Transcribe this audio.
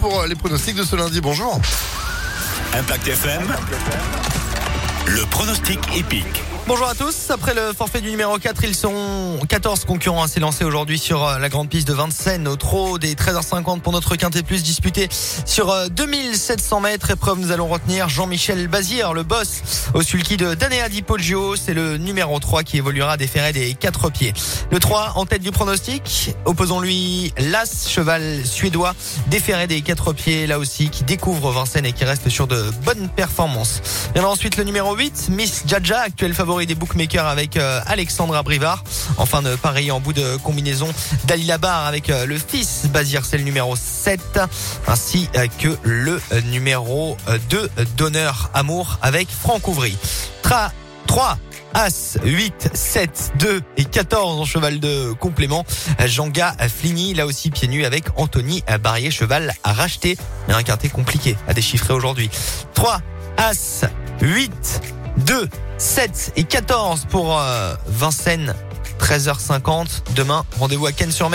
Pour euh, les pronostics de ce lundi, bonjour. Impact FM, le pronostic épique. Bonjour à tous. Après le forfait du numéro 4, ils sont 14 concurrents à s'élancer aujourd'hui sur euh, la grande piste de Vincennes au trot des 13h50 pour notre quintet plus disputé sur 2700 euh, mètres. Épreuve, nous allons retenir Jean-Michel Bazir, le boss au sulky de Danea Di Poggio. C'est le numéro 3 qui évoluera des ferrets des 4 pieds. Le 3 en tête du pronostic. Opposons-lui l'As, cheval suédois, déféré des 4 pieds, là aussi, qui découvre Vincennes et qui reste sur de bonnes performances. Il y en a ensuite le numéro 8, Miss Jaja, actuel favori des bookmakers avec euh, Alexandra Brivard. Enfin de pareil en bout de combinaison Dalila Bar avec euh, le fils Bazir, c'est le numéro 7, ainsi euh, que le numéro 2 d'honneur Amour avec Franck Ouvry. Tra 3 As, 8, 7, 2 et 14 en cheval de complément. Janga Fligny, là aussi pieds nus avec Anthony Barrier, cheval à racheter. Mais un quintet compliqué à déchiffrer aujourd'hui. 3, As, 8, 2, 7 et 14 pour euh, Vincennes. 13h50. Demain, rendez-vous à Cannes-sur-Mer.